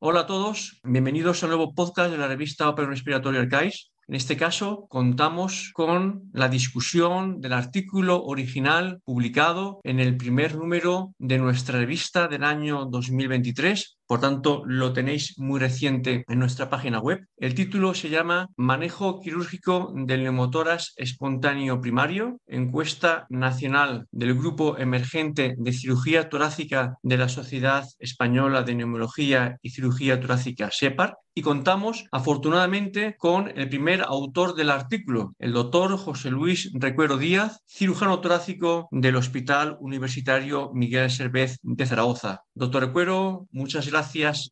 Hola a todos, bienvenidos al nuevo podcast de la revista Open Respiratory Archives. En este caso, contamos con la discusión del artículo original publicado en el primer número de nuestra revista del año 2023 por tanto, lo tenéis muy reciente en nuestra página web. El título se llama Manejo quirúrgico del neumotoras espontáneo primario, encuesta nacional del Grupo Emergente de Cirugía Torácica de la Sociedad Española de Neumología y Cirugía Torácica, SEPAR, y contamos afortunadamente con el primer autor del artículo, el doctor José Luis Recuero Díaz, cirujano torácico del Hospital Universitario Miguel Servez de Zaragoza. Doctor Recuero, muchas gracias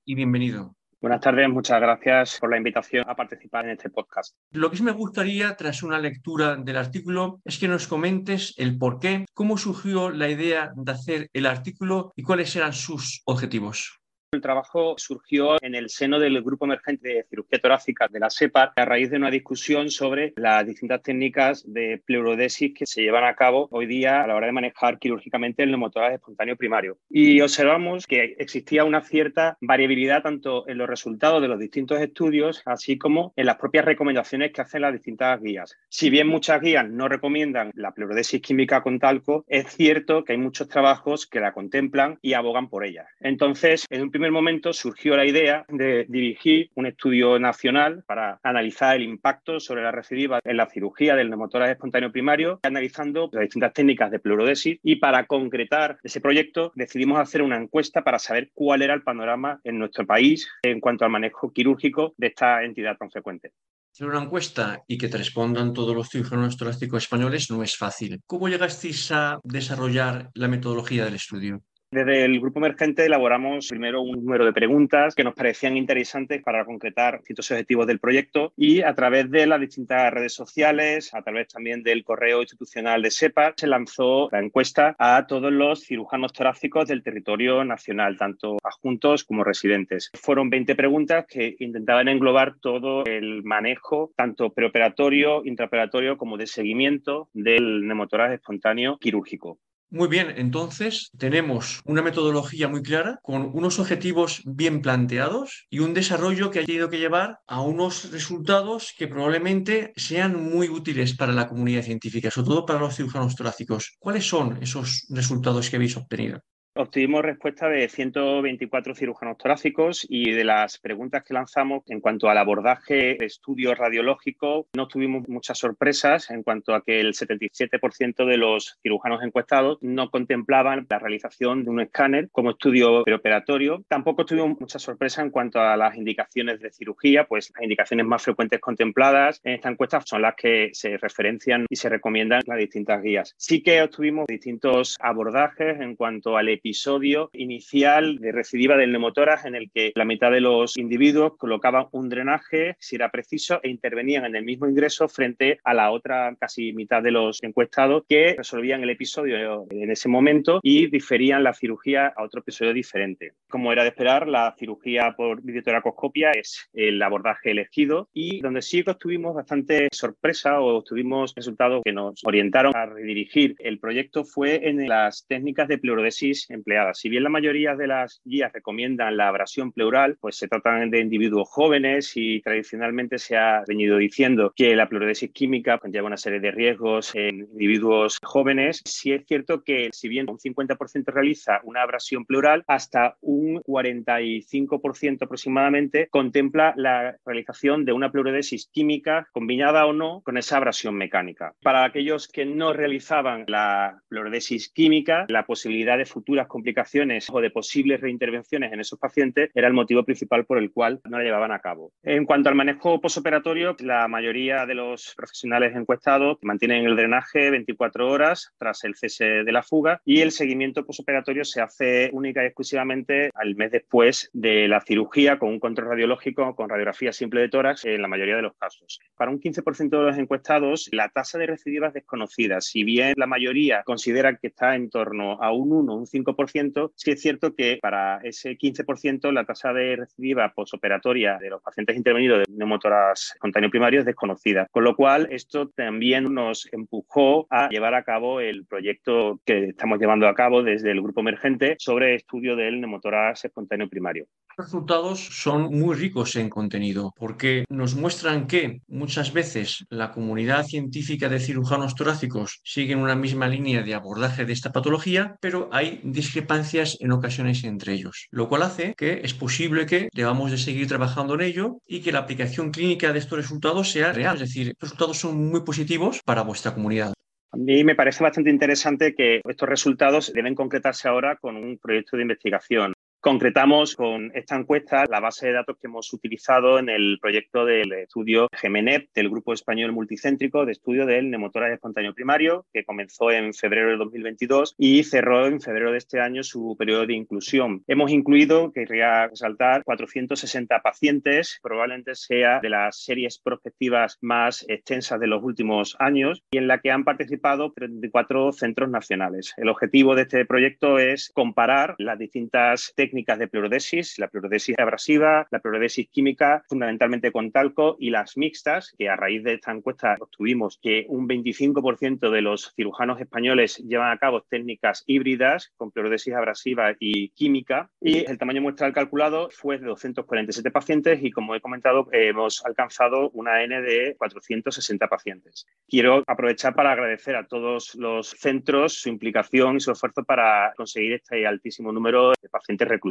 y bienvenido. Buenas tardes, muchas gracias por la invitación a participar en este podcast. Lo que sí me gustaría, tras una lectura del artículo, es que nos comentes el por qué, cómo surgió la idea de hacer el artículo y cuáles eran sus objetivos. El trabajo surgió en el seno del Grupo Emergente de Cirugía Torácica de la SEPAR a raíz de una discusión sobre las distintas técnicas de pleurodesis que se llevan a cabo hoy día a la hora de manejar quirúrgicamente el neumotórax espontáneo primario. Y observamos que existía una cierta variabilidad tanto en los resultados de los distintos estudios, así como en las propias recomendaciones que hacen las distintas guías. Si bien muchas guías no recomiendan la pleurodesis química con talco, es cierto que hay muchos trabajos que la contemplan y abogan por ella. Entonces, en un primer momento surgió la idea de dirigir un estudio nacional para analizar el impacto sobre la recidiva en la cirugía del neumotórax espontáneo primario, analizando las distintas técnicas de pleurodesis y para concretar ese proyecto decidimos hacer una encuesta para saber cuál era el panorama en nuestro país en cuanto al manejo quirúrgico de esta entidad tan frecuente. Hacer una encuesta y que te respondan todos los cirujanos torácicos españoles no es fácil. ¿Cómo llegasteis a desarrollar la metodología del estudio? Desde el grupo emergente elaboramos primero un número de preguntas que nos parecían interesantes para concretar ciertos objetivos del proyecto y a través de las distintas redes sociales, a través también del correo institucional de SEPAR, se lanzó la encuesta a todos los cirujanos torácicos del territorio nacional, tanto adjuntos como residentes. Fueron 20 preguntas que intentaban englobar todo el manejo, tanto preoperatorio, intraoperatorio como de seguimiento del neumotorax espontáneo quirúrgico. Muy bien, entonces tenemos una metodología muy clara, con unos objetivos bien planteados y un desarrollo que ha tenido que llevar a unos resultados que probablemente sean muy útiles para la comunidad científica, sobre todo para los cirujanos torácicos. ¿Cuáles son esos resultados que habéis obtenido? Obtuvimos respuesta de 124 cirujanos torácicos y de las preguntas que lanzamos en cuanto al abordaje de estudios radiológicos, no tuvimos muchas sorpresas en cuanto a que el 77% de los cirujanos encuestados no contemplaban la realización de un escáner como estudio preoperatorio. Tampoco tuvimos mucha sorpresa en cuanto a las indicaciones de cirugía, pues las indicaciones más frecuentes contempladas en esta encuesta son las que se referencian y se recomiendan las distintas guías. Sí que obtuvimos distintos abordajes en cuanto al episodio inicial de recidiva del neumotórax en el que la mitad de los individuos colocaban un drenaje, si era preciso, e intervenían en el mismo ingreso frente a la otra casi mitad de los encuestados que resolvían el episodio en ese momento y diferían la cirugía a otro episodio diferente. Como era de esperar, la cirugía por videotoracoscopia es el abordaje elegido y donde sí que obtuvimos bastante sorpresa o obtuvimos resultados que nos orientaron a redirigir el proyecto fue en las técnicas de pleurodesis empleadas. Si bien la mayoría de las guías recomiendan la abrasión pleural, pues se tratan de individuos jóvenes y tradicionalmente se ha venido diciendo que la pleurodesis química conlleva una serie de riesgos en individuos jóvenes. Sí es cierto que si bien un 50% realiza una abrasión pleural, hasta un 45% aproximadamente contempla la realización de una pleurodesis química combinada o no con esa abrasión mecánica. Para aquellos que no realizaban la pleurodesis química, la posibilidad de futuras complicaciones o de posibles reintervenciones en esos pacientes era el motivo principal por el cual no la llevaban a cabo. En cuanto al manejo posoperatorio, la mayoría de los profesionales encuestados mantienen el drenaje 24 horas tras el cese de la fuga y el seguimiento posoperatorio se hace única y exclusivamente al mes después de la cirugía con un control radiológico con radiografía simple de tórax en la mayoría de los casos. Para un 15% de los encuestados, la tasa de recidiva es desconocida. Si bien la mayoría considera que está en torno a un 1 o un 5 25%, sí es cierto que para ese 15% la tasa de recidiva posoperatoria de los pacientes intervenidos de neumotoras espontáneo primario es desconocida. Con lo cual, esto también nos empujó a llevar a cabo el proyecto que estamos llevando a cabo desde el grupo emergente sobre estudio del neumotoras espontáneo primario. Los resultados son muy ricos en contenido porque nos muestran que muchas veces la comunidad científica de cirujanos torácicos sigue en una misma línea de abordaje de esta patología, pero hay discrepancias en ocasiones entre ellos, lo cual hace que es posible que debamos de seguir trabajando en ello y que la aplicación clínica de estos resultados sea real, es decir, los resultados son muy positivos para vuestra comunidad. A mí me parece bastante interesante que estos resultados deben concretarse ahora con un proyecto de investigación. Concretamos con esta encuesta la base de datos que hemos utilizado en el proyecto del estudio GEMENEP del Grupo Español Multicéntrico de Estudio del Neumotoras Espontáneo Primario, que comenzó en febrero de 2022 y cerró en febrero de este año su periodo de inclusión. Hemos incluido, querría resaltar, 460 pacientes, probablemente sea de las series prospectivas más extensas de los últimos años y en la que han participado 34 centros nacionales. El objetivo de este proyecto es comparar las distintas técnicas de pleurodesis, la pleurodesis abrasiva, la pleurodesis química, fundamentalmente con talco, y las mixtas, que a raíz de esta encuesta obtuvimos que un 25% de los cirujanos españoles llevan a cabo técnicas híbridas con pleurodesis abrasiva y química. Y el tamaño muestral calculado fue de 247 pacientes y, como he comentado, hemos alcanzado una N de 460 pacientes. Quiero aprovechar para agradecer a todos los centros su implicación y su esfuerzo para conseguir este altísimo número de pacientes reclutados.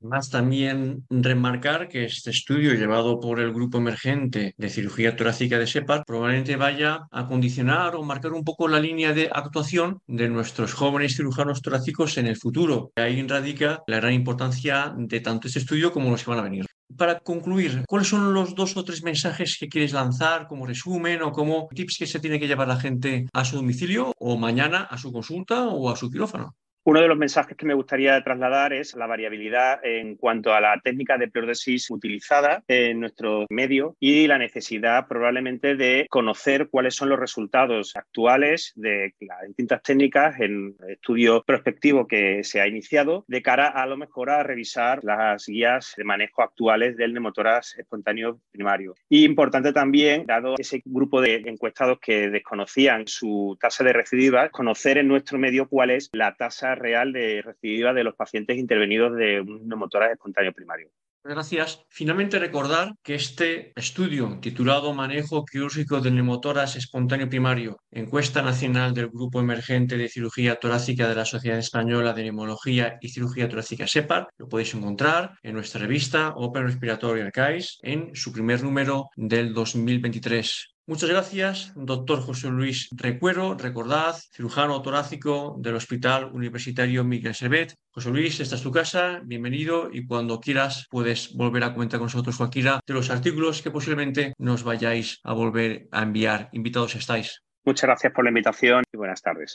Más también remarcar que este estudio llevado por el grupo emergente de cirugía torácica de SEPAR probablemente vaya a condicionar o marcar un poco la línea de actuación de nuestros jóvenes cirujanos torácicos en el futuro. Ahí radica la gran importancia de tanto este estudio como los que van a venir. Para concluir, ¿cuáles son los dos o tres mensajes que quieres lanzar como resumen o como tips que se tiene que llevar la gente a su domicilio o mañana a su consulta o a su quirófano? Uno de los mensajes que me gustaría trasladar es la variabilidad en cuanto a la técnica de pleurodesis utilizada en nuestro medio y la necesidad probablemente de conocer cuáles son los resultados actuales de las distintas técnicas en estudio prospectivo que se ha iniciado de cara a lo mejor a revisar las guías de manejo actuales del neumotoras espontáneo primario. Y importante también, dado ese grupo de encuestados que desconocían su tasa de recidiva, conocer en nuestro medio cuál es la tasa real de recidiva de los pacientes intervenidos de un neumotórax espontáneo primario. Gracias. Finalmente recordar que este estudio titulado Manejo quirúrgico del neumotoras espontáneo primario, encuesta nacional del Grupo Emergente de Cirugía Torácica de la Sociedad Española de Neumología y Cirugía Torácica SEPAR, lo podéis encontrar en nuestra revista Open Respiratory Archives en su primer número del 2023. Muchas gracias, doctor José Luis Recuero. Recordad, cirujano torácico del Hospital Universitario Miguel Servet. José Luis, esta es tu casa, bienvenido y cuando quieras puedes volver a comentar con nosotros cualquiera de los artículos que posiblemente nos vayáis a volver a enviar. Invitados estáis. Muchas gracias por la invitación y buenas tardes.